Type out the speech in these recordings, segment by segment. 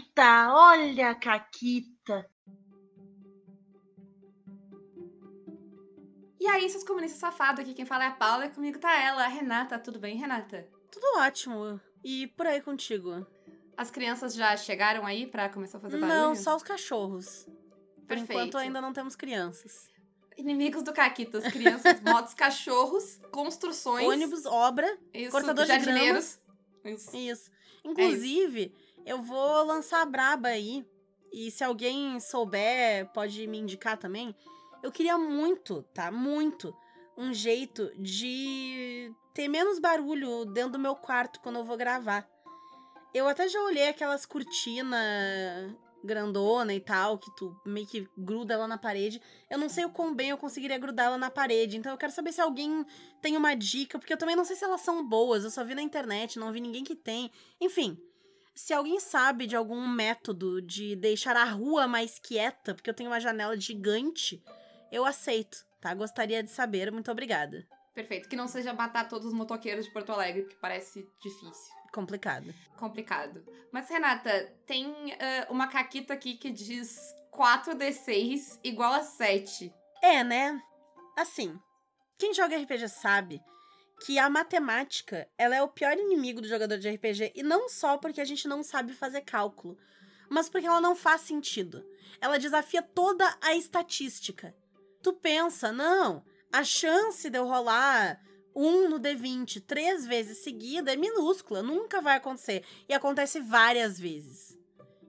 Caquita, olha a Caquita. E aí, seus comunistas safados, aqui quem fala é a Paula e comigo tá ela, a Renata. Tudo bem, Renata? Tudo ótimo. E por aí contigo? As crianças já chegaram aí pra começar a fazer barulho? Não, só os cachorros. Por Perfeito. enquanto ainda não temos crianças. Inimigos do Caquitas, crianças, motos, cachorros, construções. Ônibus, obra, isso, cortador de jardineiros. Isso. isso. Inclusive, eu vou lançar a braba aí. E se alguém souber, pode me indicar também. Eu queria muito, tá? Muito. Um jeito de ter menos barulho dentro do meu quarto quando eu vou gravar. Eu até já olhei aquelas cortinas grandona e tal, que tu meio que gruda ela na parede. Eu não sei o quão bem eu conseguiria grudar ela na parede. Então eu quero saber se alguém tem uma dica, porque eu também não sei se elas são boas. Eu só vi na internet, não vi ninguém que tem. Enfim, se alguém sabe de algum método de deixar a rua mais quieta, porque eu tenho uma janela gigante, eu aceito, tá? Gostaria de saber. Muito obrigada. Perfeito. Que não seja matar todos os motoqueiros de Porto Alegre, porque parece difícil. Complicado. Complicado. Mas, Renata, tem ah, uma caquita aqui que diz 4d6 igual a 7. É, né? Assim, quem joga RPG sabe que a matemática, ela é o pior inimigo do jogador de RPG, e não só porque a gente não sabe fazer cálculo, mas porque ela não faz sentido. Ela desafia toda a estatística. Tu pensa, não, a chance de eu rolar um no D20 três vezes seguida é minúscula, nunca vai acontecer. E acontece várias vezes.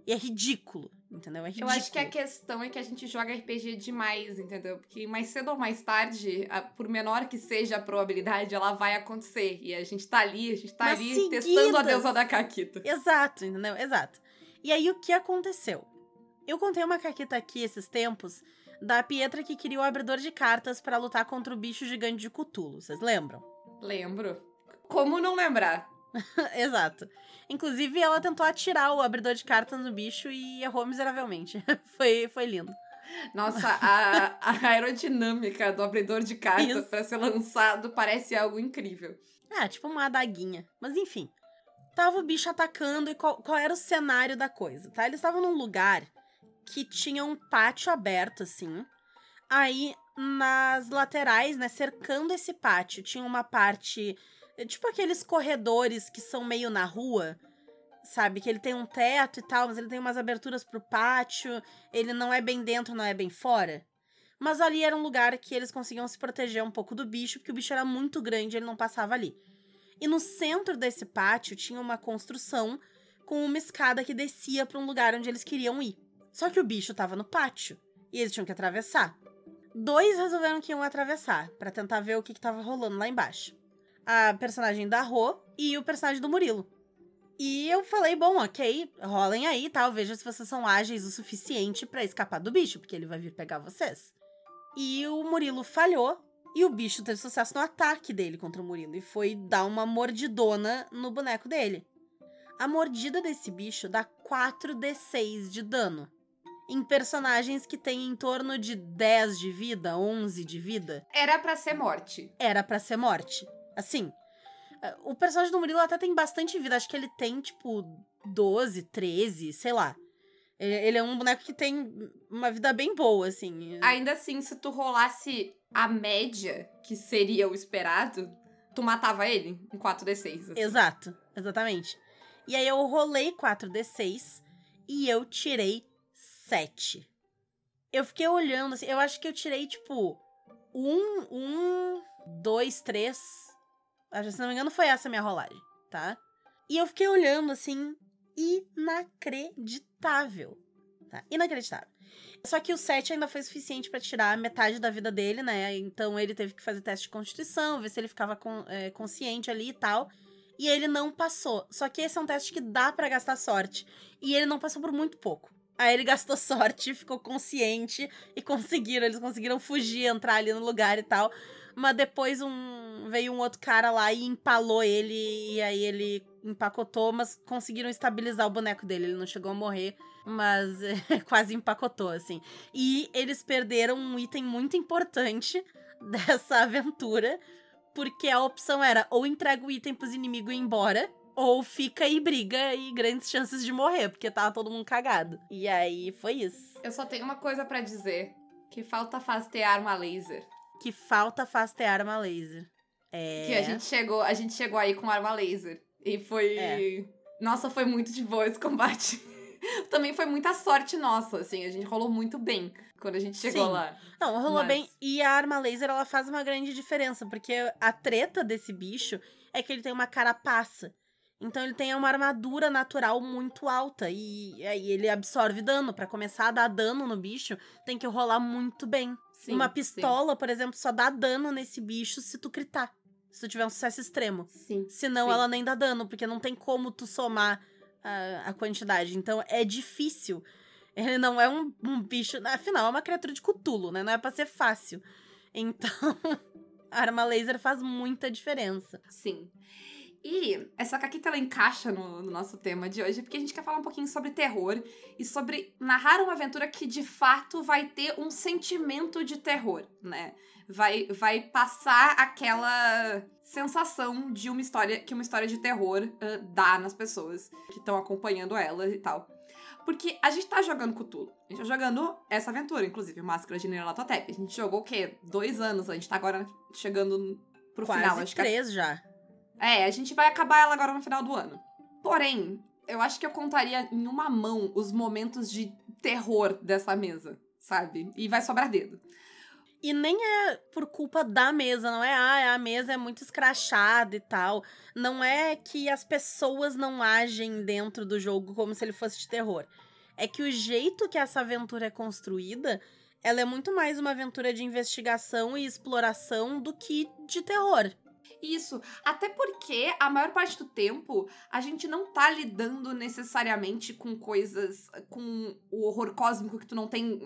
E é ridículo, entendeu? É Eu acho que a questão é que a gente joga RPG demais, entendeu? Porque mais cedo ou mais tarde, a- por menor que seja a probabilidade, ela vai acontecer. E a gente tá ali, a gente tá Nas ali testando a seguidas. deusa da caquita. Exato, entendeu? Exato. E aí, o que aconteceu? Eu contei uma caquita aqui esses tempos da Pietra que queria o abridor de cartas pra lutar contra o bicho gigante de Cthulhu. Vocês lembram? Lembro. Como não lembrar? Exato. Inclusive, ela tentou atirar o abridor de cartas no bicho e errou miseravelmente. foi, foi lindo. Nossa, a, a aerodinâmica do abridor de cartas pra ser lançado parece algo incrível. Ah, tipo uma adaguinha. Mas enfim. Tava o bicho atacando e qual, qual era o cenário da coisa, tá? Eles estavam num lugar que tinha um pátio aberto, assim. Aí, nas laterais, né, cercando esse pátio, tinha uma parte. Eh, Tipo aqueles corredores que são meio na rua, sabe? Que ele tem um teto e tal, mas ele tem umas aberturas pro pátio. Ele não é bem dentro, não é bem fora. Mas ali era um lugar que eles conseguiam se proteger um pouco do bicho, porque o bicho era muito grande e ele não passava ali. E no centro desse pátio tinha uma construção com uma escada que descia para um lugar onde eles queriam ir. Só que o bicho tava no pátio e eles tinham que atravessar. Dois resolveram que iam atravessar para tentar ver o que, que tava rolando lá embaixo. A personagem da Rô e o personagem do Murilo. E eu falei, bom, ok, rolem aí, tal, veja se vocês são ágeis o suficiente para escapar do bicho, porque ele vai vir pegar vocês. E o Murilo falhou e o bicho teve sucesso no ataque dele contra o Murilo e foi dar uma mordidona no boneco dele. A mordida desse bicho dá 4d6 de dano. Em personagens que têm em torno de 10 de vida, 11 de vida, Era pra ser morte. era pra ser morte. Assim, eh, o personagem do Murilo até tem bastante vida. Acho que ele tem, tipo, 12, 13, sei lá. Ele ele é um boneco que tem uma vida bem boa, assim. Ainda assim, se tu rolasse a média, que seria o esperado, tu matava ele em 4d6. assim. Exato, exatamente. E aí eu rolei 4d6 e eu tirei 7. Eu fiquei olhando assim, eu acho que eu tirei tipo 1, 1, 2, 3. Se não me engano, foi essa a minha rolagem, tá? E eu fiquei olhando assim, inacreditável. Tá? Inacreditável. Só que o 7 ainda foi suficiente pra tirar metade da vida dele, né? Então ele teve que fazer teste de constituição, ver se ele ficava con- é, consciente ali e tal. E ele não passou. Só que esse é um teste que dá pra gastar sorte. E ele não passou por muito pouco. Aí ele gastou sorte, ficou consciente e conseguiram. Eles conseguiram fugir, entrar ali no lugar e tal. Mas depois um veio um outro cara lá e empalou ele. E aí ele empacotou, mas conseguiram estabilizar o boneco dele. Ele não chegou a morrer, mas é, quase empacotou, assim. E eles perderam um item muito importante dessa aventura. Porque a opção era ou entrega o item pros inimigos e ir embora, ou fica e briga e grandes chances de morrer, porque tava todo mundo cagado. E aí foi isso. Eu só tenho uma coisa para dizer: que falta faz ter arma laser. Que falta faz ter arma laser. É. Que a gente chegou, a gente chegou aí com arma laser. E foi. É. Nossa, foi muito de boa esse combate. Também foi muita sorte nossa, assim, a gente rolou muito bem quando a gente chegou Sim. lá. Não, rolou Mas- bem. E a arma laser, ela faz uma grande diferença, porque a treta desse bicho é que ele tem uma carapaça. Então ele tem uma armadura natural muito alta e aí ele absorve dano. Pra começar a dar dano no bicho, tem que rolar muito bem. Sim, uma sim. pistola, por exemplo, só dá dano nesse bicho se tu critar. Se tu tiver um sucesso extremo. Sim. Senão sim. ela nem dá dano, porque não tem como tu somar a, a quantidade. Então é difícil. Ele não é um, um bicho. Afinal, é uma criatura de cutulo, né? Não é pra ser fácil. Então, a arma laser faz muita diferença. Sim. E essa caquita ela encaixa no, no nosso tema de hoje, porque a gente quer falar um pouquinho sobre terror e sobre narrar uma aventura que de fato vai ter um sentimento de terror, né? Vai, vai passar aquela sensação de uma história que uma história de terror ah, dá nas pessoas que estão acompanhando ela e tal. Porque a gente tá jogando Cthulhu. A gente tá jogando essa aventura, inclusive, Máscara de Nyarlathotep. A gente jogou o quê? Dois anos. A gente tá agora chegando pro Quase final. Acho que três já. É, a gente vai acabar ela agora no final do ano. Porém, eu acho que eu contaria em uma mão os momentos de terror dessa mesa, sabe? E vai sobrar dedo. E nem é por culpa da mesa, não é, ah, a mesa é muito escrachada e tal. Não é que as pessoas não agem dentro do jogo como se ele fosse de terror. É que o jeito que essa aventura é construída, ela é muito mais uma aventura de investigação e exploração do que de terror. Isso, até porque a maior parte do tempo a gente não tá lidando necessariamente com coisas, com o horror cósmico que tu não tem.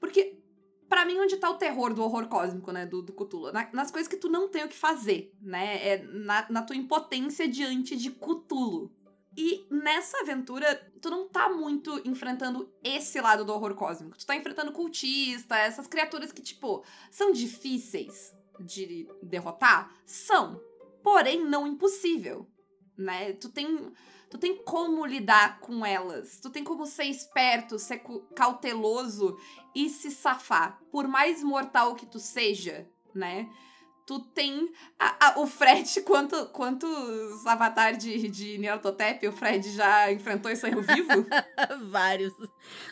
Porque, pra mim, onde tá o terror do horror cósmico, né, do, do Cthulhu? Na- nas coisas que tu não tem o que fazer, né? É na, na tua impotência diante de Cthulhu. E nessa aventura, tu não tá muito enfrentando esse lado do horror cósmico. Tu tá enfrentando cultista, essas criaturas que, tipo, são difíceis de derrotar? São. Porém, não impossível. Né? Tu tem. Tu tem como lidar com elas. Tu tem como ser esperto, ser cauteloso e se safar. Por mais mortal que tu seja, né? Tu tem. a- a- o Fred, quanto, quantos avatares de, de Nyarlathotep o Fred já enfrentou e saiu vivo? Vários.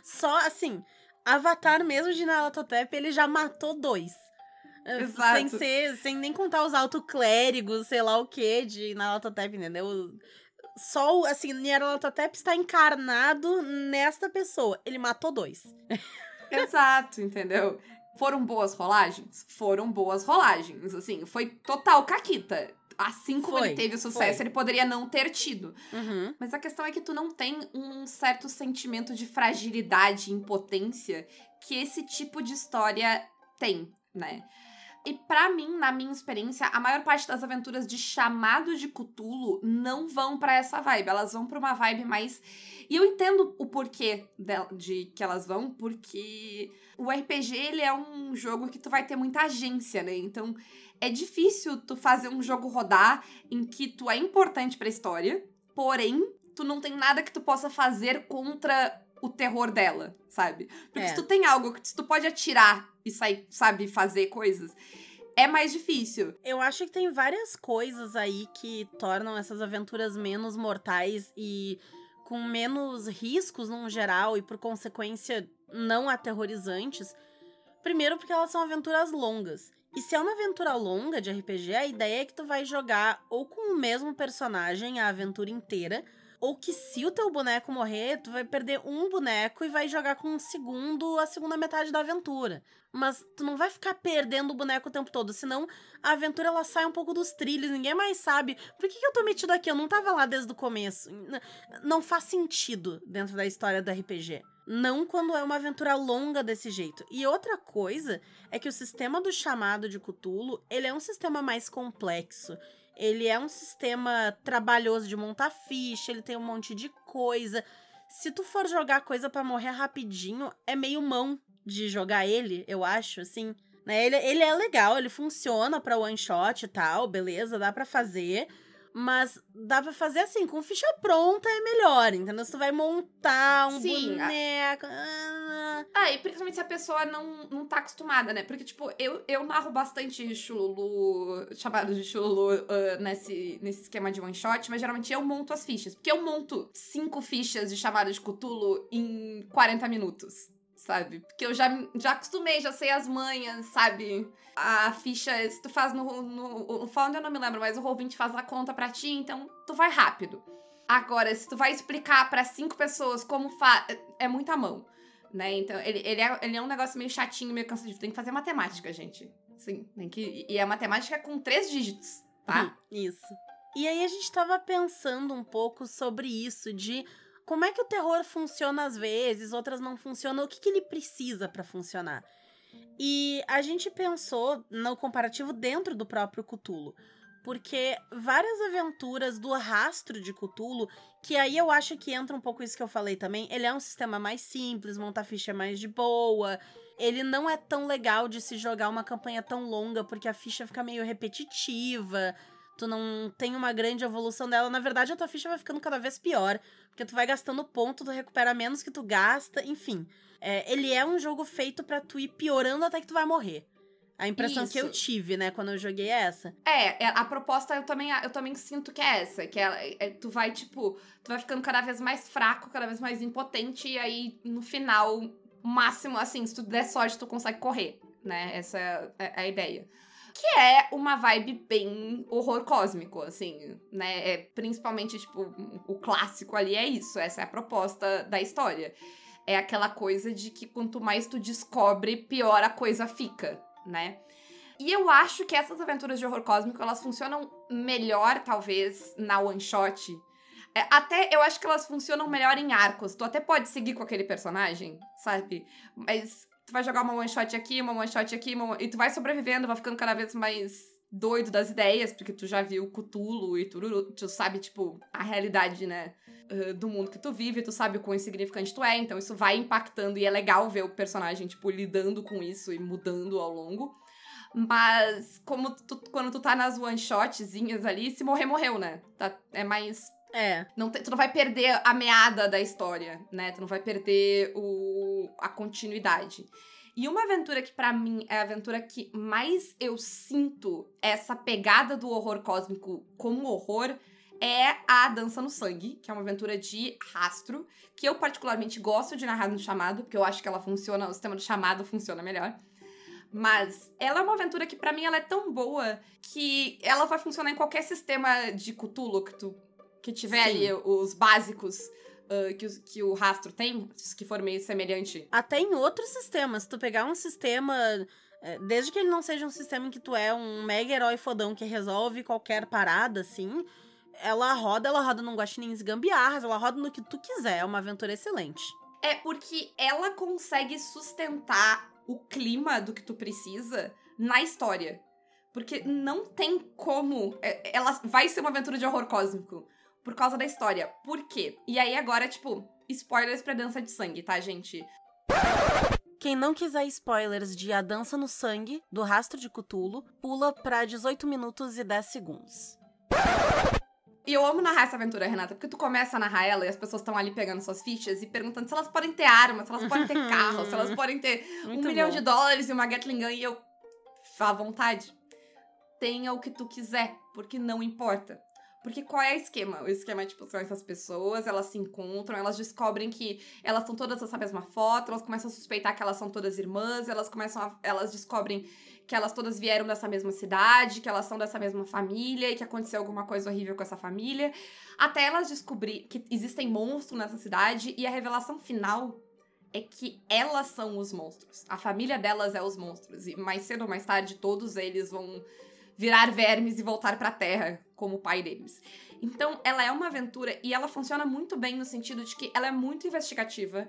Só assim, Avatar mesmo de Nalatotep, ele já matou dois. Exato. Sem ser, sem nem contar os autoclérigos, sei lá o que, de Nalatotep, entendeu? Só, o- assim, Nyarlathotep está encarnado nesta pessoa. Ele matou dois. Exato, entendeu? Foram boas rolagens? Foram boas rolagens. Assim, foi total caquita. Assim como Foi, ele teve o sucesso, foi. ele poderia não ter tido. Uhum. Mas a questão é que tu não tem um certo sentimento de fragilidade e impotência que esse tipo de história tem, né? E pra mim, na minha experiência, a maior parte das aventuras de chamado de Cthulhu não vão pra essa vibe. Elas vão pra uma vibe mais. E eu entendo o porquê de, de que elas vão, porque o RPG ele é um jogo que tu vai ter muita agência, né? Então é difícil tu fazer um jogo rodar em que tu é importante pra história, porém, tu não tem nada que tu possa fazer contra o terror dela, sabe? Porque É. se tu tem algo que tu pode atirar e sair, sabe, fazer coisas, é mais difícil. Eu acho que tem várias coisas aí que tornam essas aventuras menos mortais e com menos riscos num geral e por consequência não aterrorizantes. Primeiro porque elas são aventuras longas. E se é uma aventura longa de RPG, a ideia é que tu vai jogar ou com o mesmo personagem a aventura inteira, ou que se o teu boneco morrer, tu vai perder um boneco e vai jogar com um segundo a segunda metade da aventura. Mas tu não vai ficar perdendo o boneco o tempo todo, senão a aventura ela sai um pouco dos trilhos, ninguém mais sabe. Por que, que eu tô metido aqui? Eu não tava lá desde o começo. Não faz sentido dentro da história do RPG. Não quando é uma aventura longa desse jeito. E outra coisa é que o sistema do chamado de Cthulhu, ele é um sistema mais complexo. Ele é um sistema trabalhoso de montar ficha, ele tem um monte de coisa. Se tu for jogar coisa pra morrer rapidinho, é meio mão de jogar ele, eu acho, assim. Né? Ele, ele é legal, ele funciona pra one shot e tal, beleza, dá pra fazer. Mas dá pra fazer assim, com ficha pronta é melhor, entendeu? Se tu vai montar um Sim, boneco. ah, Ah, e principalmente se a pessoa não, não tá acostumada, né? Porque, tipo, eu, eu narro bastante chululu, chamado de chululu, ah, nesse, nesse esquema de one shot, mas geralmente eu monto as fichas. Porque eu monto cinco fichas de chamada de Cthulhu em 40 minutos, sabe? Porque eu já, já acostumei, já sei as manhas, sabe? A ficha, se tu faz no, no, no eu não me lembro, mas o Roll20 faz a conta pra ti, então tu vai rápido. Agora, se tu vai explicar pra cinco pessoas como faz, é muita mão né? Então, ele, ele, é, ele é um negócio meio chatinho, meio cansativo. Tem que fazer matemática, gente. Sim, tem que. E a matemática é com três dígitos, tá? Hum, Isso. E aí a gente tava pensando um pouco sobre isso, de como é que o terror funciona às vezes, outras não funcionam, o que, que ele precisa pra funcionar. E a gente pensou no comparativo dentro do próprio Cthulhu. Porque várias aventuras do rastro de Cthulhu, que aí eu acho que entra um pouco isso que eu falei também, ele é um sistema mais simples, montar ficha é mais de boa, ele não é tão legal de se jogar uma campanha tão longa, porque a ficha fica meio repetitiva, tu não tem uma grande evolução dela. Na verdade, a tua ficha vai ficando cada vez pior, porque tu vai gastando ponto, tu recupera menos que tu gasta, enfim. É, ele é um jogo feito pra tu ir piorando até que tu vai morrer. A impressão que eu Isso. tive, né, quando eu joguei é essa. É, é, a proposta eu também, eu também sinto que é essa. Que é, é- tu vai, tipo, tu vai ficando cada vez mais fraco, cada vez mais impotente, e aí, no final, máximo, assim, se tu der sorte, tu consegue correr, né? Essa é, é a ideia. Que é uma vibe bem horror cósmico, assim, né? É, principalmente, tipo, o clássico ali é isso. Essa é a proposta da história. É aquela coisa de que quanto mais tu descobre, pior a coisa fica, né? E eu acho que essas aventuras de horror cósmico, elas funcionam melhor, talvez, na one shot. É, até eu acho que elas funcionam melhor em arcos. Tu até pode seguir com aquele personagem, sabe? Mas tu vai jogar uma one shot aqui, uma one shot aqui, uma... e tu vai sobrevivendo, vai ficando cada vez mais doido das ideias, porque tu já viu Cthulhu e tu, tu sabe, tipo, a realidade, né? Do mundo que tu vive, tu sabe o quão insignificante tu é, então isso vai impactando e é legal ver o personagem, tipo, lidando com isso e mudando ao longo. Mas, como tu, quando tu tá nas one-shotzinhas ali, se morrer, morreu, né? Tá, é mais. É. Não te- tu não vai perder a meada da história, né? Tu não vai perder o, a continuidade. E uma aventura que, pra mim, é a aventura que mais eu sinto essa pegada do horror cósmico como horror é a Dança no Sangue, que é uma aventura de rastro, que eu particularmente gosto de narrar no chamado, porque eu acho que ela funciona, o sistema do chamado funciona melhor. Mas ela é uma aventura que, pra mim, ela é tão boa que ela vai funcionar em qualquer sistema de Cthulhu que tu que tiver Sim. ali os básicos ah, que, os- que o rastro tem, que for meio semelhante. Até em outros sistemas, se tu pegar um sistema, é, desde que ele não seja um sistema em que tu é um mega herói fodão que resolve qualquer parada, assim, ela roda, ela roda num guaxinins gambiarras, ela roda no que tu quiser, é uma aventura excelente. É porque ela consegue sustentar o clima do que tu precisa na história. Porque não tem como. é- Ela vai ser uma aventura de horror cósmico. Por causa da história. Por quê? E aí agora, tipo, spoilers pra dança de sangue, tá, gente? Quem não quiser spoilers de A Dança no Sangue, do Rastro de Cthulhu, pula pra 18 minutos e 10 segundos. E eu amo narrar essa aventura, Renata, porque tu começa a narrar ela e as pessoas estão ali pegando suas fichas e perguntando se elas podem ter armas, se elas podem ter carro, se elas podem ter Muito um milhão bom. de dólares e uma Gatling Gun e eu. À vontade. Tenha o que tu quiser, porque não importa. Porque qual é o esquema? O esquema é, tipo, são essas pessoas, elas se encontram, elas descobrem que elas são todas essa mesma foto, elas começam a suspeitar que elas são todas irmãs, elas começam a, elas descobrem que elas todas vieram dessa mesma cidade, que elas são dessa mesma família e que aconteceu alguma coisa horrível com essa família. Até elas descobrir que existem monstros nessa cidade e a revelação final é que elas são os monstros. A família delas é os monstros. E mais cedo ou mais tarde, todos eles vão virar vermes e voltar pra terra, como o pai deles. Então, ela é uma aventura e ela funciona muito bem no sentido de que ela é muito investigativa.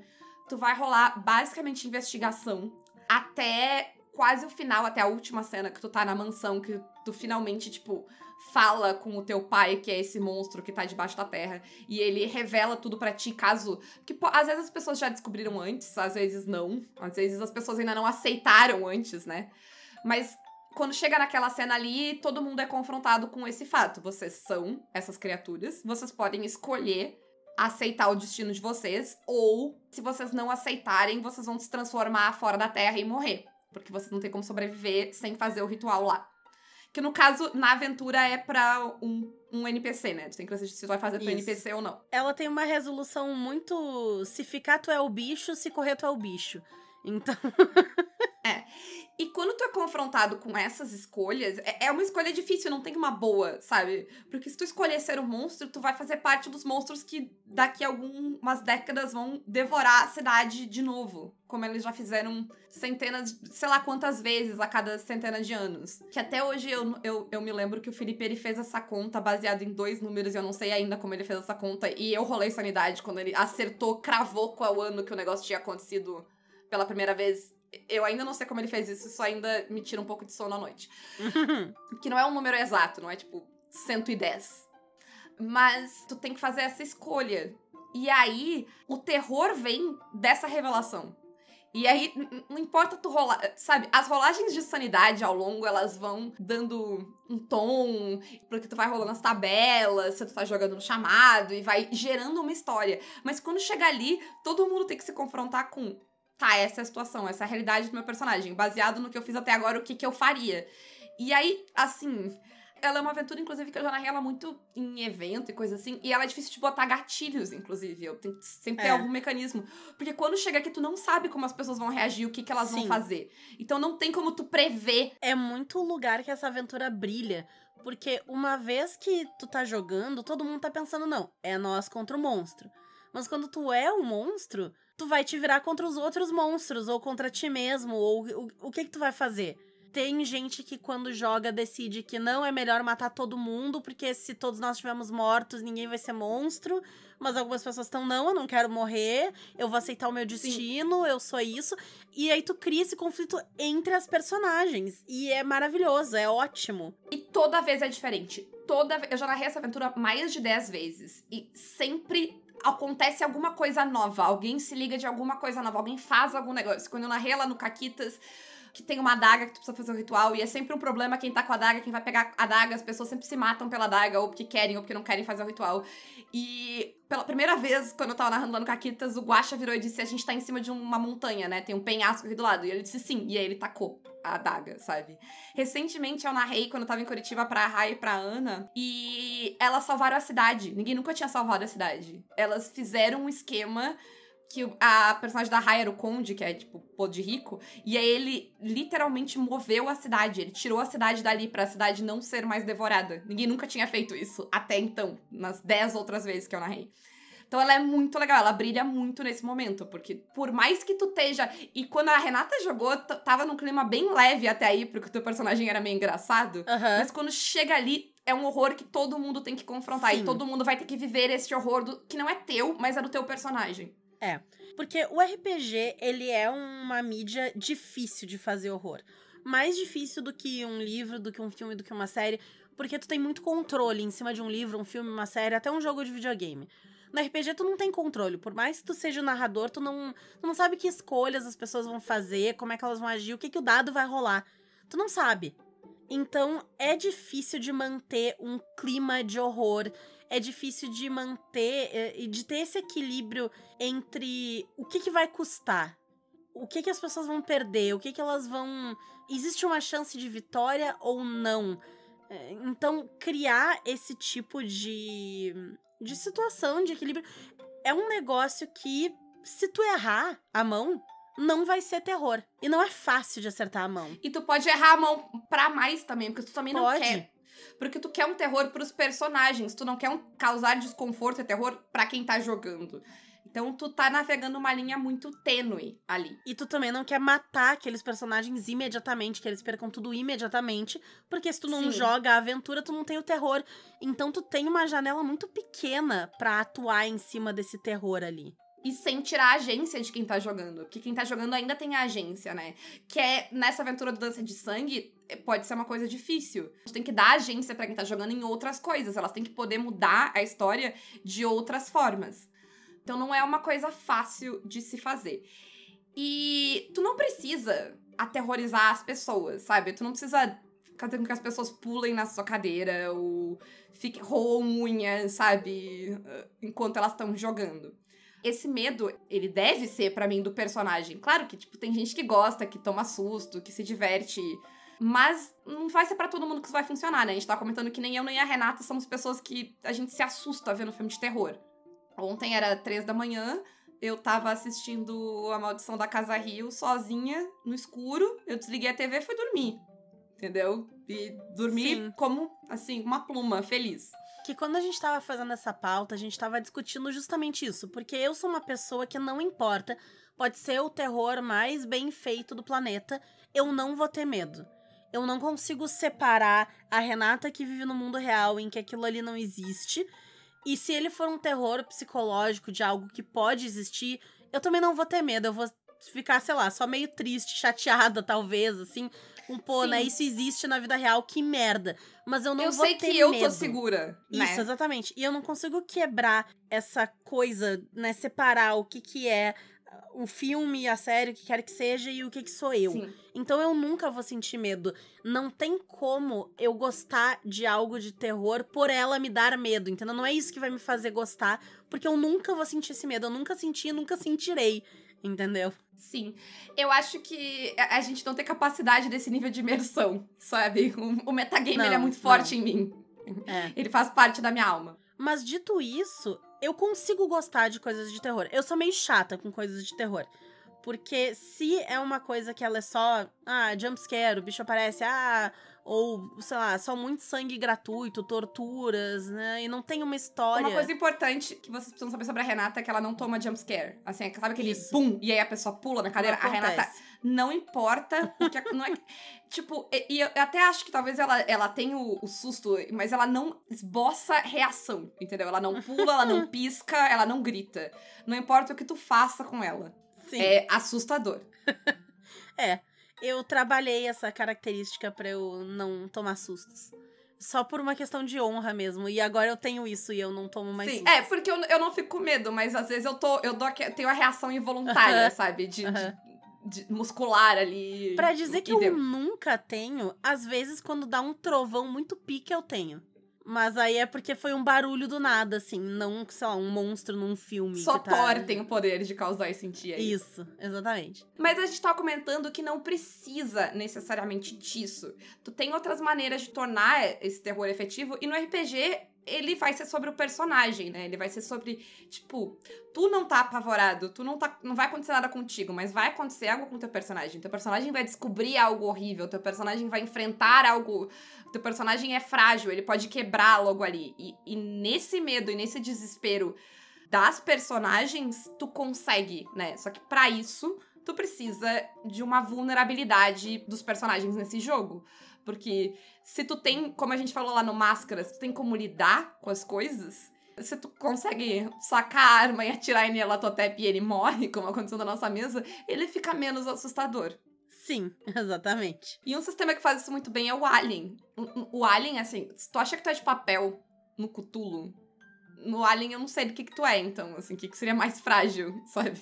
Tu vai rolar basicamente investigação até quase o final, até a última cena que tu tá na mansão, que tu finalmente, tipo, fala com o teu pai, que é esse monstro que tá debaixo da terra, e ele revela tudo pra ti, caso. Que às vezes as pessoas já descobriram antes, às vezes não. Às vezes as pessoas ainda não aceitaram antes, né? Mas quando chega naquela cena ali, todo mundo é confrontado com esse fato. Vocês são essas criaturas, vocês podem escolher aceitar o destino de vocês, ou se vocês não aceitarem, vocês vão se transformar fora da Terra e morrer. Porque vocês não tem como sobreviver sem fazer o ritual lá. Que no caso, na aventura, é pra um, um NPC, né? Tu tem que decidir se tu vai fazer pro. NPC ou não. Ela tem uma resolução muito. Se ficar, tu é o bicho, se correr, tu é o bicho. Então. E quando tu é confrontado com essas escolhas, é é uma escolha difícil, não tem uma boa, sabe? Porque se tu escolher ser um monstro, tu vai fazer parte dos monstros que daqui a algumas décadas vão devorar a cidade de novo. Como eles já fizeram centenas, sei lá quantas vezes a cada centena de anos. Que até hoje eu, eu, eu me lembro que o Felipe ele fez essa conta baseada em dois números e eu não sei ainda como ele fez essa conta. E eu rolei sanidade quando ele acertou, cravou qual ano que o negócio tinha acontecido pela primeira vez. Eu ainda não sei como ele fez isso, isso ainda me tira um pouco de sono à noite. Que não é um número exato, não é tipo 110. Mas tu tem que fazer essa escolha. E aí, o terror vem dessa revelação. E aí, não importa tu rolar, sabe? As rolagens de sanidade ao longo, elas vão dando um tom, porque tu vai rolando as tabelas, se tu tá jogando no chamado, e vai gerando uma história. Mas quando chega ali, todo mundo tem que se confrontar com tá, essa é a situação, essa é a realidade do meu personagem, baseado no que eu fiz até agora, o que, que eu faria. E aí, assim, ela é uma aventura, inclusive, que eu já narrei ela muito em evento e coisa assim, e ela é difícil de botar gatilhos, inclusive. Eu tenho que sempre ter É. algum mecanismo. Porque quando chega aqui, tu não sabe como as pessoas vão reagir, o que, que elas vão Sim. fazer. Então não tem como tu prever. é muito o lugar que essa aventura brilha. Porque uma vez que tu tá jogando, todo mundo tá pensando, não, é nós contra o monstro. Mas quando tu é o monstro, tu vai te virar contra os outros monstros, ou contra ti mesmo, ou o, o que que tu vai fazer? Tem gente que quando joga decide que não é melhor matar todo mundo, porque se todos nós estivermos mortos, ninguém vai ser monstro. Mas algumas pessoas estão, não, eu não quero morrer, eu vou aceitar o meu destino, eu sou isso. E aí tu cria esse conflito entre as personagens. E é maravilhoso, é ótimo. E toda vez é diferente. Toda Eu já narrei essa aventura mais de 10 vezes. E sempre acontece alguma coisa nova. Alguém se liga de alguma coisa nova. Alguém faz algum negócio. Quando eu narrei ela no Caquitas, que tem uma adaga que tu precisa fazer um ritual. E é sempre um problema quem tá com a adaga, quem vai pegar a adaga. As pessoas sempre se matam pela adaga, ou porque querem, ou porque não querem fazer o ritual. E pela primeira vez, quando eu tava narrando lá no Caquitas, o Guaxa virou e disse: A gente tá em cima de uma montanha, né? Tem um penhasco aqui do lado. E ele disse sim. E aí ele tacou a adaga, sabe? Recentemente eu narrei quando eu tava em Curitiba pra Rai e pra Ana. E elas salvaram a cidade. Ninguém nunca tinha salvado a cidade. Elas fizeram um esquema que a personagem da Rai era o Conde, que é tipo pô de rico, e aí ele literalmente moveu a cidade, ele tirou a cidade dali pra cidade não ser mais devorada. Ninguém nunca tinha feito isso até então, nas 10 outras vezes que eu narrei. Então ela é muito legal, ela brilha muito nesse momento, porque por mais que tu esteja. E quando a Renata jogou, tava num clima bem leve até aí, porque o teu personagem era meio engraçado. Aham. Mas quando chega ali, é um horror que todo mundo tem que confrontar. Sim. E todo mundo vai ter que viver esse horror do, que não é teu, mas é do teu personagem. Porque o RPG, ele é uma mídia difícil de fazer horror. Mais difícil do que um livro, do que um filme, do que uma série. Porque tu tem muito controle em cima de um livro, um filme, uma série, até um jogo de videogame. No RPG, tu não tem controle. Por mais que tu seja o narrador, tu não, tu não sabe que escolhas as pessoas vão fazer, como é que elas vão agir, o que, que o dado vai rolar. Tu não sabe. Então, é difícil de manter um clima de horror. É difícil de manter eh, e de ter esse equilíbrio entre o que, que vai custar, o que, que as pessoas vão perder, o que, que elas vão. Existe uma chance de vitória ou não? É, Então, criar esse tipo de, de situação, de equilíbrio, é um negócio que, se tu errar a mão, não vai ser terror. E não é fácil de acertar a mão. E tu pode errar a mão pra mais também, porque tu também não Pode. quer. Porque tu quer um terror pros personagens, tu não quer um, causar desconforto e terror pra quem tá jogando. Então tu tá navegando uma linha muito tênue ali. E tu também não quer matar aqueles personagens imediatamente, que eles percam tudo imediatamente, porque se tu não Sim. joga a aventura, tu não tem o terror. Então tu tem uma janela muito pequena pra atuar em cima desse terror ali. E sem tirar a agência de quem tá jogando. Porque quem tá jogando ainda tem a agência, né? Que é, nessa aventura do Dança de Sangue, é, pode ser uma coisa difícil. Tu tem que dar agência pra quem tá jogando em outras coisas. Elas têm que poder mudar a história de outras formas. Então não é uma coisa fácil de se fazer. E tu não precisa aterrorizar as pessoas, sabe? Tu não precisa fazer com que as pessoas pulem na sua cadeira ou fiquem roam unha, sabe? Enquanto elas estão jogando. Esse medo, ele deve ser para mim do personagem. Claro que tipo tem gente que gosta, que toma susto, que se diverte, mas não vai ser para todo mundo que isso vai funcionar, né? A gente tá comentando que nem eu nem a Renata somos pessoas que a gente se assusta vendo filme de terror. Ontem era três da manhã, eu tava assistindo A Maldição da Casa Rio sozinha, no escuro. Eu desliguei a TV e fui dormir. Entendeu? E dormi Sim. como, assim, uma pluma, feliz. Que quando a gente tava fazendo essa pauta, a gente tava discutindo justamente isso. Porque eu sou uma pessoa que não importa, pode ser o terror mais bem feito do planeta, eu não vou ter medo. Eu não consigo separar a Renata que vive no mundo real, em que aquilo ali não existe, e se ele for um terror psicológico de algo que pode existir, eu também não vou ter medo. Eu vou ficar, sei lá, só meio triste, chateada, talvez, assim. Um, pô, né? Isso existe na vida real, que merda. Mas eu não eu vou ter medo. Eu sei que eu tô segura. Né? Isso, exatamente. E eu não consigo quebrar essa coisa, né? Separar o que que é o filme, a série, o que quer que seja, e o que, que sou eu. Sim. Então eu nunca vou sentir medo. Não tem como eu gostar de algo de terror por ela me dar medo, entendeu? Não é isso que vai me fazer gostar, porque eu nunca vou sentir esse medo. Eu nunca senti e nunca sentirei. Entendeu? Sim. Eu acho que a gente não tem capacidade desse nível de imersão, sabe? O, o metagame é muito forte não. em mim. É. Ele faz parte da minha alma. Mas dito isso, eu consigo gostar de coisas de terror. Eu sou meio chata com coisas de terror. Porque se é uma coisa que ela é só, ah, jumpscare, o bicho aparece, ah, ou, sei lá, só muito sangue gratuito, torturas, né? E não tem uma história. Uma coisa importante que vocês precisam saber sobre a Renata é que ela não toma jumpscare. Assim, sabe aquele Isso. pum, e aí a pessoa pula na cadeira? a Renata não importa o que. não é, tipo, e, e, eu até acho que talvez ela, ela tenha o, o, susto, mas ela não esboça reação, entendeu? Ela não pula, ela não pisca, ela não grita. Não importa o que tu faça com ela. Sim. É assustador. é eu trabalhei essa característica para eu não tomar sustos. Só por uma questão de honra mesmo. E agora eu tenho isso e eu não tomo mais Sim, sustos. é, porque eu, eu não fico com medo, mas às vezes eu tô. Eu dou, tenho a reação involuntária, uh -huh. sabe? De, uh -huh. de, de, muscular ali. Pra dizer que eu nunca tenho, às vezes, quando dá um trovão muito pique, eu tenho. Mas aí é porque foi um barulho do nada, assim, não, sei lá, um monstro num filme. Só tá... Thor tem o poder de causar e sentir aí. Isso, exatamente. Mas a gente tava comentando que não precisa necessariamente disso. Tu tem outras maneiras de tornar esse terror efetivo, e no RPG ele vai ser sobre o personagem, né? Ele vai ser sobre, tipo, tu não tá apavorado, tu não tá, não vai acontecer nada contigo, mas vai acontecer algo com teu personagem. Teu personagem vai descobrir algo horrível, teu personagem vai enfrentar algo teu personagem é frágil, ele pode quebrar logo ali. E, e nesse medo e nesse desespero das personagens, tu consegue, né? Só que para isso, tu precisa de uma vulnerabilidade dos personagens nesse jogo. Porque se tu tem, como a gente falou lá no Máscaras, tu tem como lidar com as coisas, se tu consegue sacar a arma e atirar em Elatotep e ele morre, como aconteceu na nossa mesa, ele fica menos assustador. Sim, exatamente. E um sistema que faz isso muito bem é o Alien. O, Alien, assim, se tu acha que tu é de papel no Cthulhu, no Alien eu não sei do que que tu é, então, assim, o que, que seria mais frágil, sabe?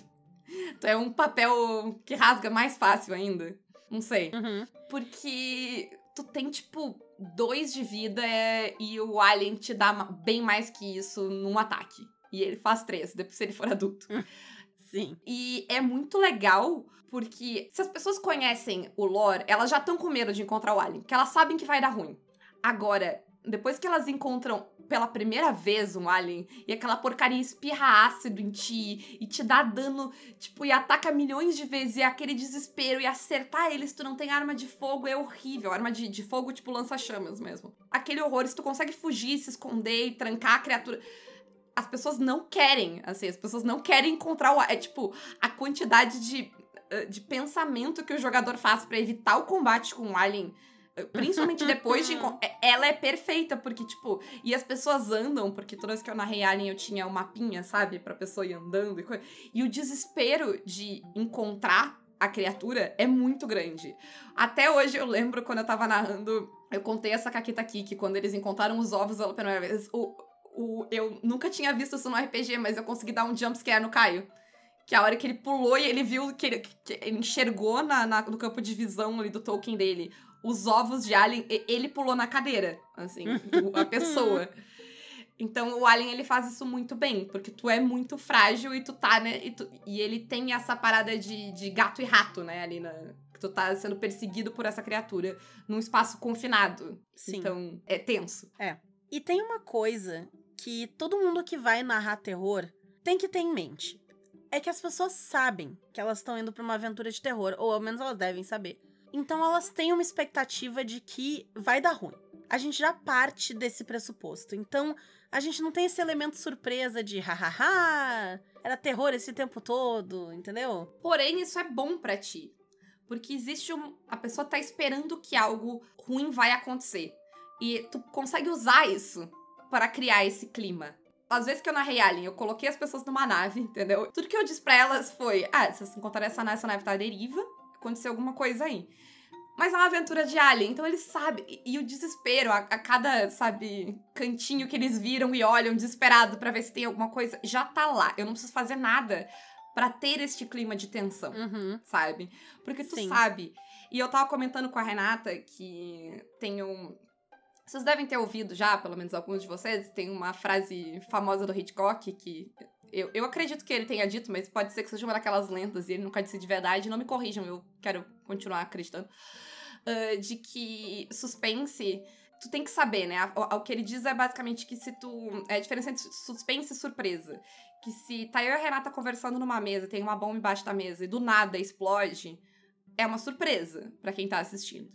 Tu é um papel que rasga mais fácil ainda. Não sei. Uhum. Porque tu tem, tipo, dois de vida é, e o Alien te dá bem mais que isso num ataque. E ele faz três, depois se ele for adulto. Sim. E é muito legal porque se as pessoas conhecem o lore, elas já estão com medo de encontrar o alien, porque elas sabem que vai dar ruim. Agora, depois que elas encontram pela primeira vez um alien e aquela porcaria espirra ácido em ti e te dá dano, tipo, e ataca milhões de vezes e é aquele desespero e acertar eles, tu não tem arma de fogo, é horrível. Arma de, de fogo, tipo, lança-chamas mesmo. Aquele horror, se tu consegue fugir, se esconder e trancar a criatura as pessoas não querem, assim, as pessoas não querem encontrar o. É tipo, a quantidade de, eh, de pensamento que o jogador faz para evitar o combate com o Alien. Eh, principalmente depois de. É, ela é perfeita, porque, tipo, e as pessoas andam, porque toda vez que eu narrei Alien eu tinha um mapinha, sabe? Pra pessoa ir andando e coisa. E o desespero de encontrar a criatura é muito grande. Até hoje eu lembro quando eu tava narrando, eu contei essa caqueta aqui, que quando eles encontraram os ovos pela primeira vez, o, o, eu nunca tinha visto isso no RPG, mas eu consegui dar um jumpscare no Caio. Que a hora que ele pulou e ele viu que ele, que ele enxergou na, na, no campo de visão ali do token dele os ovos de alien, ele pulou na cadeira, assim, a pessoa. Então o alien ele faz isso muito bem, porque tu é muito frágil e tu tá, né? E, tu- e ele tem essa parada de, de gato e rato, né? Ali na. Tu tá sendo perseguido por essa criatura num espaço confinado. Sim. Então, é tenso. E tem uma coisa que todo mundo que vai narrar terror tem que ter em mente. É que as pessoas sabem que elas estão indo pra uma aventura de terror, ou ao menos elas devem saber. Então elas têm uma expectativa de que vai dar ruim. A gente já parte desse pressuposto. Então a gente não tem esse elemento surpresa de hahaha, era terror esse tempo todo, entendeu? Porém, isso é bom pra ti. Porque existe um. A pessoa tá esperando que algo ruim vai acontecer. E tu consegue usar isso para criar esse clima. Às vezes que eu narrei Alien, eu coloquei as pessoas numa nave, entendeu? Tudo que eu disse pra elas foi: ah, vocês encontraram essa nave, essa nave tá à deriva, aconteceu alguma coisa aí. Mas é uma aventura de Alien, então eles sabem. E, e o desespero, a, a cada, sabe, cantinho que eles viram e olham desesperado pra ver se tem alguma coisa, já tá lá. Eu não preciso fazer nada pra ter este clima de tensão Uhum. sabe? Porque tu Sim. sabe. E eu tava comentando com a Renata que tem um. Vocês devem ter ouvido já, pelo menos alguns de vocês, tem uma frase famosa do Hitchcock que. Eu, eu acredito que ele tenha dito, mas pode ser que seja uma daquelas lendas e ele nunca disse de verdade. Não me corrijam, eu quero continuar acreditando. Ah, de que suspense. Tu tem que saber, né? O, o que ele diz é basicamente que se tu. É a diferença entre suspense e surpresa que se tá eu e a Renata conversando numa mesa, tem uma bomba embaixo da mesa e do nada explode, é uma surpresa pra quem tá assistindo.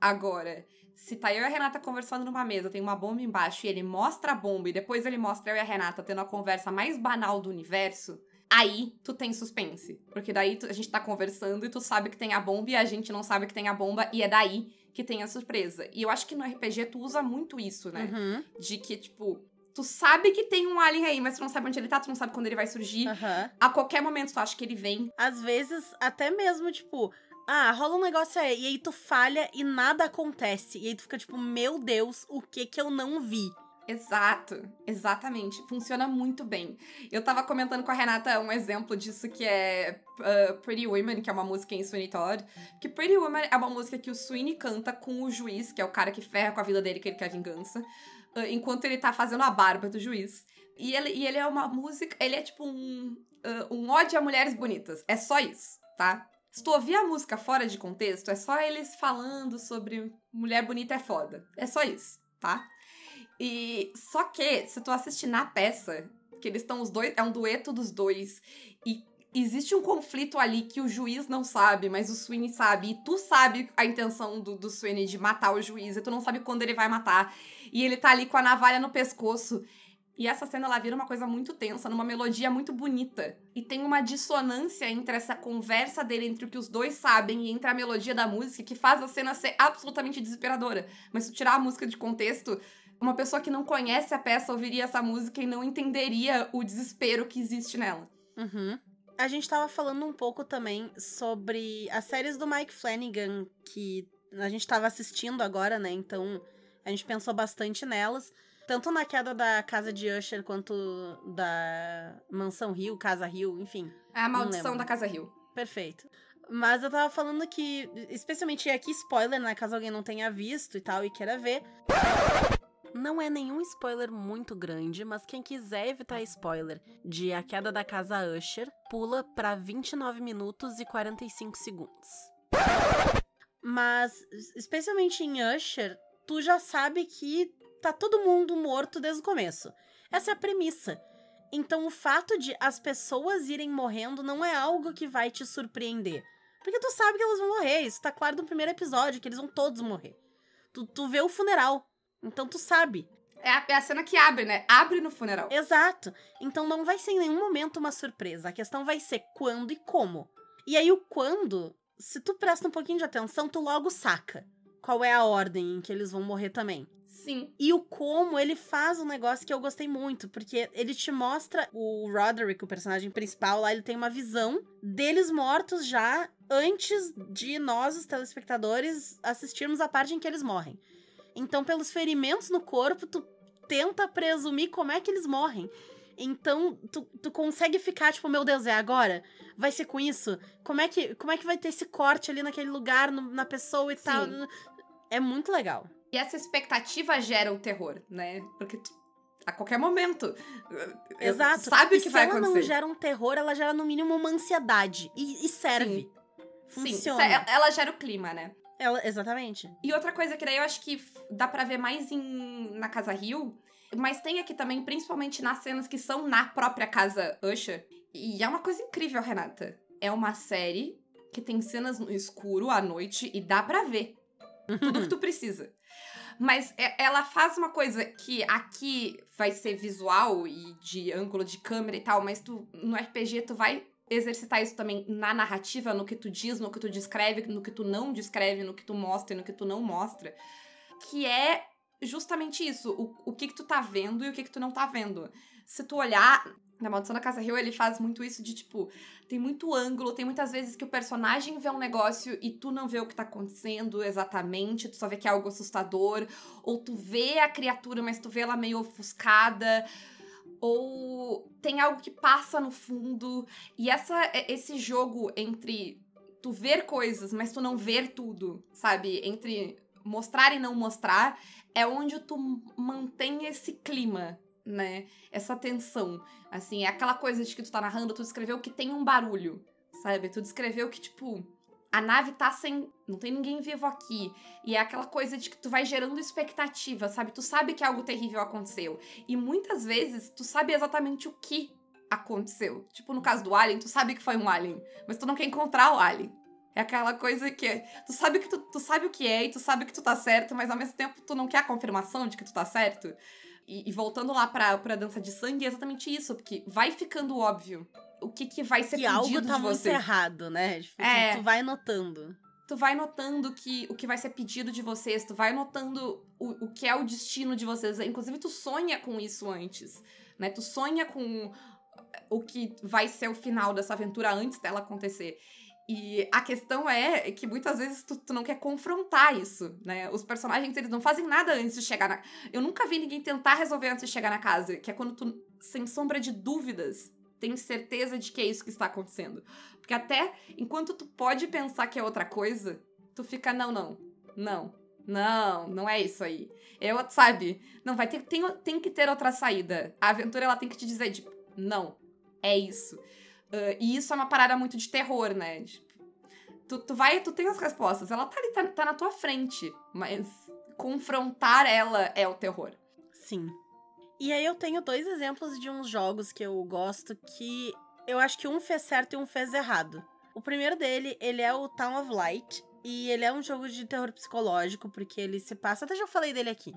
Agora, se tá eu e a Renata conversando numa mesa, tem uma bomba embaixo e ele mostra a bomba e depois ele mostra eu e a Renata tendo a conversa mais banal do universo, aí tu tem suspense. Porque daí tu- a gente tá conversando e tu sabe que tem a bomba e a gente não sabe que tem a bomba e é daí que tem a surpresa. E eu acho que no RPG tu usa muito isso, né? Uhum. De que, tipo, tu sabe que tem um alien aí, mas tu não sabe onde ele tá, tu não sabe quando ele vai surgir. Aham. A qualquer momento tu acha que ele vem. Às vezes, até mesmo, tipo, ah, rola um negócio aí, e aí tu falha e nada acontece. E aí tu fica tipo, meu Deus, o que que eu não vi? Exato, exatamente. Funciona muito bem. Eu tava comentando com a Renata um exemplo disso que é uh, Pretty Women, que é uma música em Sweeney Todd. Que Pretty Women é uma música que o Sweeney canta com o juiz, que é o cara que ferra com a vida dele, que ele quer vingança, uh, enquanto ele tá fazendo a barba do juiz. E ele, e ele é uma música, ele é tipo um, uh, um ódio a mulheres bonitas. É só isso, tá? Se tu ouvir a música fora de contexto, é só eles falando sobre mulher bonita é foda. É só isso, tá? E só que, se tu assistir na peça, que eles estão os dois, é um dueto dos dois, e existe um conflito ali que o juiz não sabe, mas o Sweeney sabe, e tu sabe a intenção do, do Sweeney de matar o juiz, e tu não sabe quando ele vai matar, e ele tá ali com a navalha no pescoço. E essa cena ela vira uma coisa muito tensa, numa melodia muito bonita. E tem uma dissonância entre essa conversa dele, entre o que os dois sabem e entre a melodia da música, que faz a cena ser absolutamente desesperadora. Mas se tirar a música de contexto, uma pessoa que não conhece a peça ouviria essa música e não entenderia o desespero que existe nela. Uhum. A gente tava falando um pouco também sobre as séries do Mike Flanagan, que a gente tava assistindo agora, né? Então a gente pensou bastante nelas. Tanto na queda da casa de Usher quanto da Mansão Rio, Casa Rio, enfim. É a maldição da Casa Rio. Perfeito. Mas eu tava falando que, especialmente aqui, spoiler, né? Caso alguém não tenha visto e tal e queira ver. Não é nenhum spoiler muito grande, mas quem quiser evitar spoiler de A Queda da Casa Usher, pula pra 29 minutos e 45 segundos. Mas, especialmente em Usher, tu já sabe que tá todo mundo morto desde o começo. Essa é a premissa. Então, o fato de as pessoas irem morrendo não é algo que vai te surpreender. Porque tu sabe que elas vão morrer. Isso tá claro no primeiro episódio, que eles vão todos morrer. Tu, tu vê o funeral. Então tu sabe. É a, é a cena que abre, né? Abre no funeral. Exato. Então não vai ser em nenhum momento uma surpresa. A questão vai ser quando e como. E aí o quando, se tu presta um pouquinho de atenção, tu logo saca qual é a ordem em que eles vão morrer também. Sim. E o como ele faz um negócio que eu gostei muito, porque ele te mostra o Roderick, o personagem principal lá, ele tem uma visão deles mortos já antes de nós, os telespectadores, assistirmos a parte em que eles morrem. Então, pelos ferimentos no corpo, tu tenta presumir como é que eles morrem. Então, tu, tu consegue ficar, tipo, meu Deus, é agora? Vai ser com isso? Como é que, como é que vai ter esse corte ali naquele lugar, no- na pessoa e Sim. tal? É muito legal. E essa expectativa gera o terror, né? Porque tu, a qualquer momento. Exato. Sabe o que se vai ela acontecer. não gera um terror, ela gera no mínimo uma ansiedade. E, e serve. Sim, Funciona. ela- ela gera o clima, né? Ela, exatamente. E outra coisa que daí eu acho que dá pra ver mais em, na Casa Rio, mas tem aqui também, principalmente nas cenas que são na própria Casa Usher. E é uma coisa incrível, Renata. É uma série que tem cenas no escuro à noite e dá pra ver tudo que tu precisa. Mas é- ela faz uma coisa que aqui vai ser visual e de ângulo de câmera e tal, mas tu no RPG tu vai exercitar isso também na narrativa, no que tu diz, no que tu descreve, no que tu não descreve, no que tu mostra e no que tu não mostra, que é justamente isso, o, o que que tu tá vendo e o que que tu não tá vendo. Se tu olhar, na Maldição da Casa Rio, ele faz muito isso de, tipo, tem muito ângulo, tem muitas vezes que o personagem vê um negócio e tu não vê o que tá acontecendo exatamente, tu só vê que é algo assustador, ou tu vê a criatura, mas tu vê ela meio ofuscada, ou tem algo que passa no fundo, e essa esse jogo entre tu ver coisas, mas tu não ver tudo, sabe? Entre mostrar e não mostrar, é onde tu mantém esse clima, né? Essa tensão. Assim, é aquela coisa de que tu tá narrando, tu descreveu que tem um barulho, sabe? Tu descreveu que, tipo, a nave tá sem. Não tem ninguém vivo aqui. E é aquela coisa de que tu vai gerando expectativa, sabe? Tu sabe que algo terrível aconteceu. E muitas vezes tu sabe exatamente o que aconteceu. Tipo, no caso do Alien, tu sabe que foi um Alien, mas tu não quer encontrar o Alien. É aquela coisa que tu sabe que tu, tu sabe o que é e tu sabe que tu tá certo, mas ao mesmo tempo tu não quer a confirmação de que tu tá certo. E, e voltando lá pra, pra dança de sangue, é exatamente isso, porque vai ficando óbvio o que, que vai ser Que pedido algo tá de muito você. errado, né? Tipo, É. tu, tu vai notando. Tu vai notando que o que vai ser pedido de vocês, tu vai notando o, o que é o destino de vocês. Inclusive, tu sonha com isso antes, né? Tu sonha com o que vai ser o final dessa aventura antes dela acontecer. E a questão é que muitas vezes tu, tu não quer confrontar isso, né? Os personagens, eles não fazem nada antes de chegar na... Eu nunca vi ninguém tentar resolver antes de chegar na casa, que é quando tu, sem sombra de dúvidas, tem certeza de que é isso que está acontecendo. Porque até enquanto tu pode pensar que é outra coisa, tu fica, não, não, não, não, não é isso aí. Eu, sabe? Não, vai ter, tem, tem que ter outra saída. A aventura, ela tem que te dizer, tipo, não, é isso. Ah, e isso é uma parada muito de terror, né? Tipo, tu, tu vai, tu tem as respostas, ela tá ali, tá, tá na tua frente, mas confrontar ela é o terror. Sim. E aí eu tenho dois exemplos de uns jogos que eu gosto que eu acho que um fez certo e um fez errado. O primeiro dele, ele é o Town of Light. E ele é um jogo de terror psicológico, porque ele se passa. Até já falei dele aqui.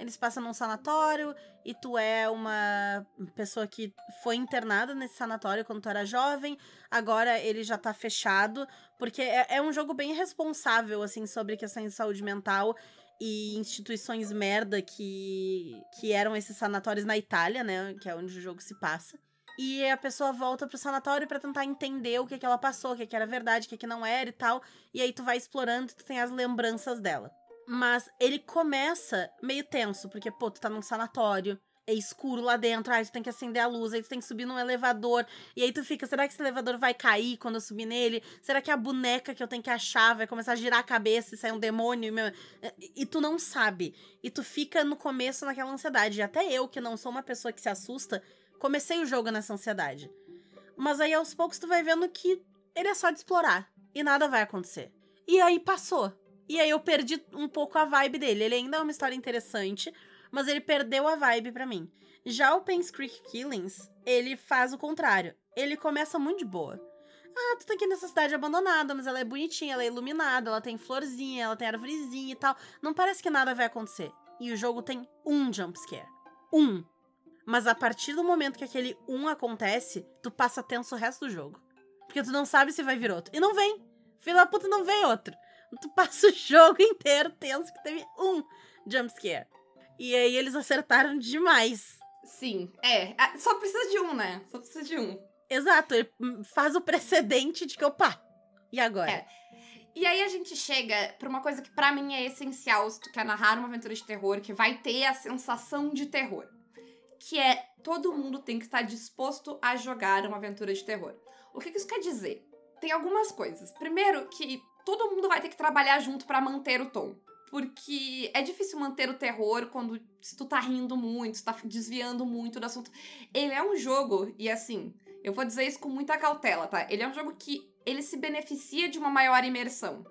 Ele se passa num sanatório e tu é uma pessoa que foi internada nesse sanatório quando tu era jovem. Agora ele já tá fechado, porque é, é um jogo bem responsável, assim, sobre questões de saúde mental e instituições merda que, que eram esses sanatórios na Itália, né? Que é onde o jogo se passa. E a pessoa volta pro sanatório pra tentar entender o que, que ela passou, o que, que era verdade, o que, que não era e tal. E aí tu vai explorando tu tem as lembranças dela. Mas ele começa meio tenso, porque, pô, tu tá num sanatório, é escuro lá dentro, aí tu tem que acender a luz, aí tu tem que subir num elevador, e aí tu fica, será que esse elevador vai cair quando eu subir nele? Será que a boneca que eu tenho que achar vai começar a girar a cabeça e sair um demônio? E, tu não sabe. E tu fica no começo naquela ansiedade. E até eu, que não sou uma pessoa que se assusta, comecei o jogo nessa ansiedade. Mas aí aos poucos tu vai vendo que ele é só de explorar. E nada vai acontecer. E aí passou. E aí eu perdi um pouco a vibe dele. Ele ainda é uma história interessante, mas ele perdeu a vibe pra mim. Já o Payne's Creek Killings, ele faz o contrário. Ele começa muito de boa. Ah, tu tá aqui nessa cidade abandonada, mas ela é bonitinha, ela é iluminada, ela tem florzinha, ela tem arvorezinha e tal. Não parece que nada vai acontecer. E o jogo tem um jumpscare. Um. Mas a partir do momento que aquele um acontece, tu passa tenso o resto do jogo. Porque tu não sabe se vai vir outro. E não vem. Filho da puta, não vem outro. Tu passa o jogo inteiro tenso que teve um jumpscare. E aí eles acertaram demais. Sim, é. Ah, Só precisa de um, né? Só precisa de um. Exato, ele faz o precedente de que, opa, e agora? É. E aí a gente chega pra uma coisa que pra mim é essencial se tu quer narrar uma aventura de terror, que vai ter a sensação de terror. Que é todo mundo tem que estar disposto a jogar uma aventura de terror. O que que isso quer dizer? Tem algumas coisas. Primeiro, que todo mundo vai ter que trabalhar junto pra manter o tom. Porque é difícil manter o terror quando se tu tá rindo muito, se tá desviando muito do assunto. Ele é um jogo, e assim, eu vou dizer isso com muita cautela, tá? Ele é um jogo que ele se beneficia de uma maior imersão.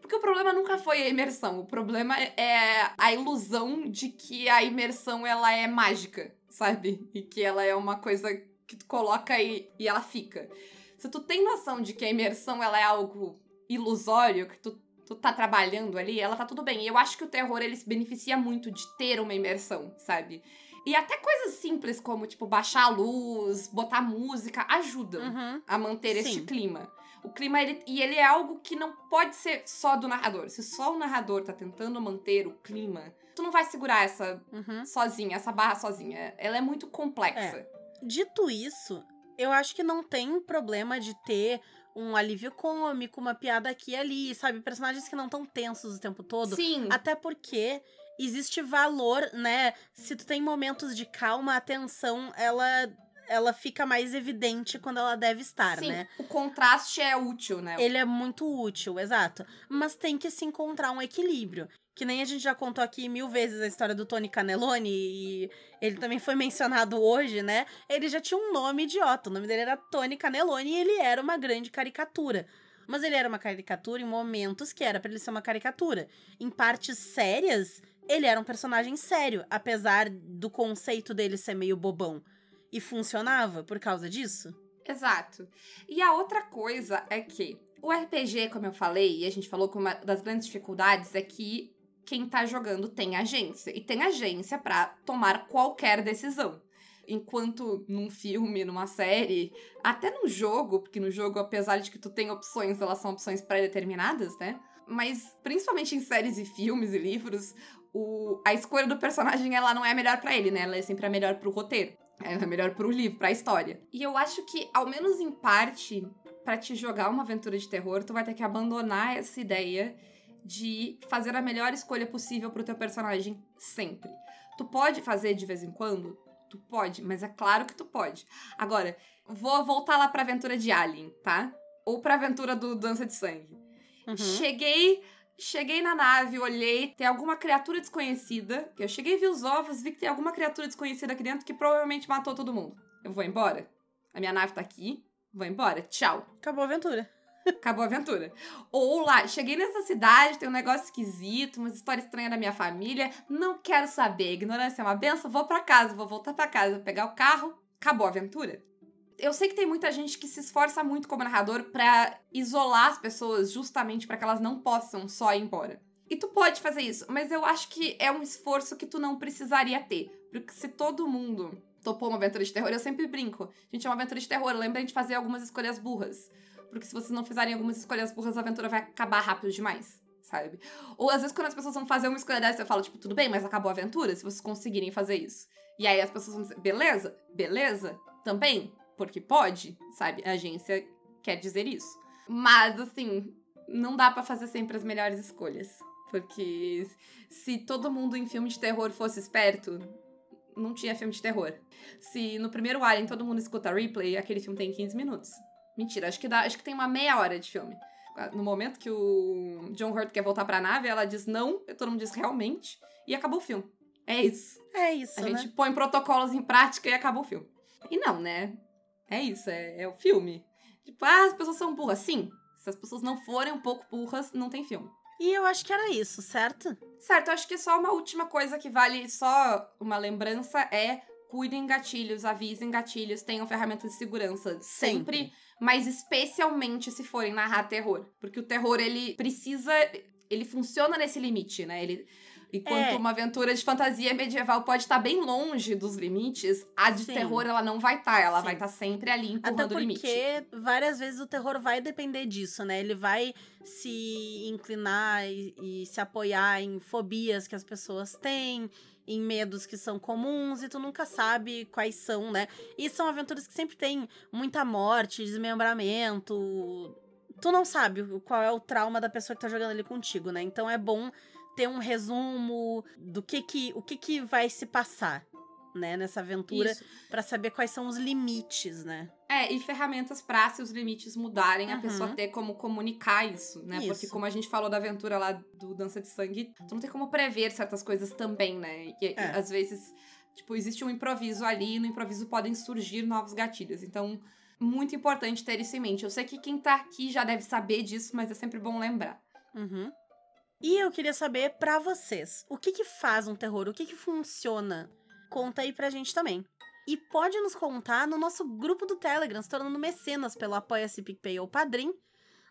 Porque o problema nunca foi a imersão, o problema é a ilusão de que a imersão ela é mágica, sabe? E que ela é uma coisa que tu coloca e, e ela fica. Se tu tem noção de que a imersão ela é algo ilusório, que tu, tu tá trabalhando ali, ela tá tudo bem. E eu acho que o terror ele se beneficia muito de ter uma imersão, sabe? E até coisas simples como, tipo, baixar a luz, botar música, ajudam Uhum. a manter Sim. este clima. O clima, ele, e ele é algo que não pode ser só do narrador. Se só o narrador tá tentando manter o clima, tu não vai segurar essa Uhum. sozinha, essa barra sozinha. Ela é muito complexa. Dito isso, eu acho que não tem problema de ter um alívio cômico, uma piada aqui e ali, sabe? Personagens que não estão tensos o tempo todo. Sim. Até porque existe valor, né? Se tu tem momentos de calma, a tensão, ela, ela fica mais evidente quando ela deve estar, Sim, né? o contraste é útil, né? Ele é muito útil, exato. Mas tem que se encontrar um equilíbrio. Que nem a gente já contou aqui mil vezes a história do Tony Caneloni, e ele também foi mencionado hoje, né? Ele já tinha um nome idiota. O nome dele era Tony Caneloni e ele era uma grande caricatura. Mas ele era uma caricatura em momentos que era pra ele ser uma caricatura. Em partes sérias, ele era um personagem sério, apesar do conceito dele ser meio bobão. E funcionava por causa disso. Exato. E a outra coisa é que o RPG, como eu falei, e a gente falou que uma das grandes dificuldades é que quem tá jogando tem agência. E tem agência pra tomar qualquer decisão. Enquanto num filme, numa série, até num jogo, porque no jogo, apesar de que tu tem opções, elas são opções pré-determinadas, né? Mas principalmente em séries e filmes e livros, o, a escolha do personagem ela não é a melhor pra ele, né? Ela é sempre a melhor pro roteiro. Ela é melhor pro livro, pra história. E eu acho que, ao menos em parte, pra te jogar uma aventura de terror, tu vai ter que abandonar essa ideia de fazer a melhor escolha possível pro teu personagem sempre. Tu pode fazer de vez em quando? Tu pode, mas é claro que tu pode. Agora, vou voltar lá pra aventura de Alien, tá? Ou pra aventura do Dança de Sangue. Uhum. Cheguei, cheguei na nave, olhei, tem alguma criatura desconhecida. Eu cheguei, vi os ovos, vi que tem alguma criatura desconhecida aqui dentro que provavelmente matou todo mundo. Eu vou embora. A minha nave tá aqui, vou embora. Tchau. Acabou a aventura. Acabou a aventura. Ou lá, cheguei nessa cidade, tem um negócio esquisito, uma história estranha da minha família, não quero saber, ignorância é uma benção, vou pra casa, vou voltar pra casa, vou pegar o carro, acabou a aventura. Eu sei que tem muita gente que se esforça muito como narrador pra isolar as pessoas justamente pra que elas não possam só ir embora. E tu pode fazer isso, mas eu acho que é um esforço que tu não precisaria ter. Porque se todo mundo topou uma aventura de terror, eu sempre brinco. Gente, é uma aventura de terror, lembrem de fazer algumas escolhas burras. Porque se vocês não fizerem algumas escolhas burras, a aventura vai acabar rápido demais, sabe? Ou às vezes quando as pessoas vão fazer uma escolha dessa, eu falo, tipo, tudo bem, mas acabou a aventura, se vocês conseguirem fazer isso. E aí as pessoas vão dizer, beleza? Beleza? Também? Porque pode, sabe? A agência quer dizer isso. Mas, assim, não dá pra fazer sempre as melhores escolhas. Porque se todo mundo em filme de terror fosse esperto, não tinha filme de terror. Se no primeiro Alien todo mundo escuta replay, aquele filme tem 15 minutos. Mentira, acho que dá, acho que tem uma meia hora de filme. No momento que o John Hurt quer voltar pra nave, ela diz não, e todo mundo diz realmente, e acabou o filme. É isso. É isso, A né? gente põe protocolos em prática e acabou o filme. E não, né? É isso, é, é o filme. Tipo, ah, as pessoas são burras. Sim, se as pessoas não forem um pouco burras, não tem filme. E eu acho que era isso, certo? Certo, eu acho que só uma última coisa que vale só uma lembrança é cuidem gatilhos, avisem gatilhos, tenham ferramentas de segurança sempre, Sempre. mas especialmente se forem narrar terror, porque o terror ele precisa, ele funciona nesse limite, né? Ele enquanto É. uma aventura de fantasia medieval pode estar bem longe dos limites, a de Sim. terror ela não vai estar, ela Sim. vai estar sempre ali Até empurrando o porque limite. várias vezes o terror vai depender disso, né? Ele vai se inclinar e, e se apoiar em fobias que as pessoas têm, em medos que são comuns, e tu nunca sabe quais são, né? E são aventuras que sempre tem muita morte, desmembramento. Tu não sabe qual é o trauma da pessoa que tá jogando ali contigo, né? Então é bom ter um resumo do que que, o que que vai se passar. Né, nessa aventura pra saber quais são os limites, né? É, e ferramentas pra, se os limites mudarem, a Uhum. pessoa ter como comunicar isso, né? Porque Isso. como a gente falou da aventura lá do Dança de Sangue, tu não tem como prever certas coisas também, né? E, e, É. às vezes, tipo, existe um improviso ali, e no improviso podem surgir novos gatilhos. Então, muito importante ter isso em mente. Eu sei que quem tá aqui já deve saber disso, mas é sempre bom lembrar. Uhum. E eu queria saber pra vocês, o que que faz um terror? O que que funciona? Conta aí pra gente também. E pode nos contar no nosso grupo do Telegram, se tornando mecenas pelo Apoia-se PicPay ou Padrim.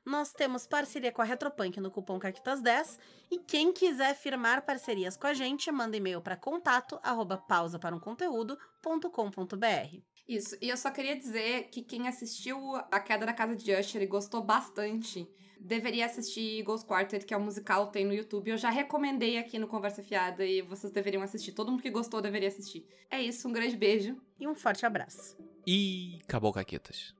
Nós temos parceria com a Retropunk no cupom CAQUITAS10. E quem quiser firmar parcerias com a gente, manda e-mail para contato arroba pausa para um conteúdo.com.br. Isso. E eu só queria dizer que quem assistiu A Queda da Casa de Usher e gostou bastante, deveria assistir Ghost Quartet, que é um musical, tem no YouTube. Eu já recomendei aqui no Conversa Fiada e vocês deveriam assistir. Todo mundo que gostou deveria assistir. É isso, um grande beijo. E um forte abraço. E acabou, Caquetas.